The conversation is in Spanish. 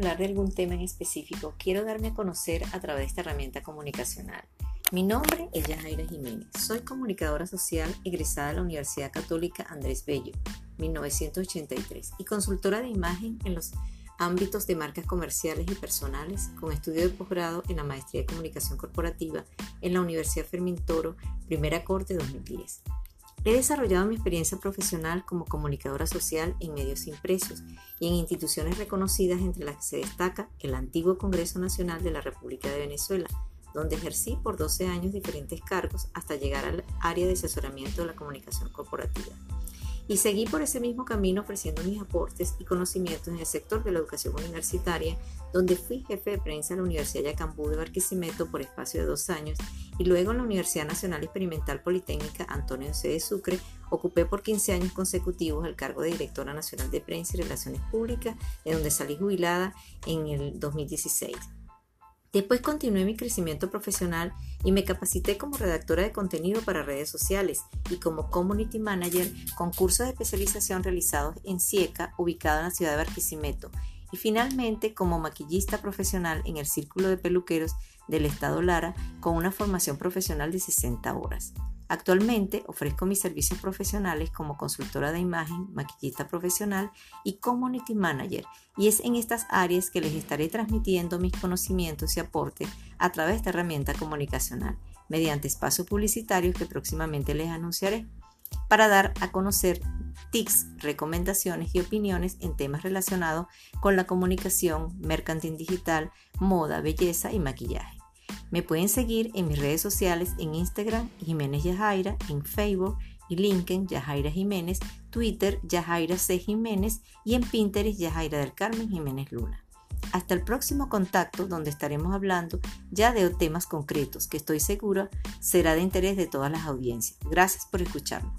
hablar de algún tema en específico, quiero darme a conocer a través de esta herramienta comunicacional. Mi nombre es Yajaira Jiménez. Soy comunicadora social egresada de la Universidad Católica Andrés Bello, 1983, y consultora de imagen en los ámbitos de marcas comerciales y personales, con estudio de posgrado en la Maestría de Comunicación Corporativa en la Universidad Fermín Toro, Primera Corte 2010. He desarrollado mi experiencia profesional como comunicadora social en medios impresos y en instituciones reconocidas entre las que se destaca el antiguo Congreso Nacional de la República de Venezuela, donde ejercí por 12 años diferentes cargos hasta llegar al área de asesoramiento de la comunicación corporativa y seguí por ese mismo camino ofreciendo mis aportes y conocimientos en el sector de la educación universitaria, donde fui jefe de prensa en la Universidad Yacambú de Barquisimeto por espacio de dos años y luego en la Universidad Nacional Experimental Politécnica Antonio C. de Sucre ocupé por 15 años consecutivos el cargo de directora nacional de prensa y relaciones públicas, de donde salí jubilada en el 2016. Después continué mi crecimiento profesional y me capacité como redactora de contenido para redes sociales y como community manager con cursos de especialización realizados en CIECA, ubicado en la ciudad de Barquisimeto, y finalmente como maquillista profesional en el Círculo de Peluqueros del Estado Lara con una formación profesional de 60 horas. Actualmente ofrezco mis servicios profesionales como consultora de imagen, maquillista profesional y community manager y es en estas áreas que les estaré transmitiendo mis conocimientos y aportes a través de herramienta comunicacional mediante espacios publicitarios que próximamente les anunciaré para dar a conocer tips, recomendaciones y opiniones en temas relacionados con la comunicación, mercantil digital, moda, belleza y maquillaje. Me pueden seguir en mis redes sociales en Instagram Jiménez Yajaira, en Facebook y LinkedIn Yajaira Jiménez, Twitter Yajaira C. Jiménez y en Pinterest Yajaira del Carmen Jiménez Luna. Hasta el próximo contacto donde estaremos hablando ya de temas concretos que estoy segura será de interés de todas las audiencias. Gracias por escucharme.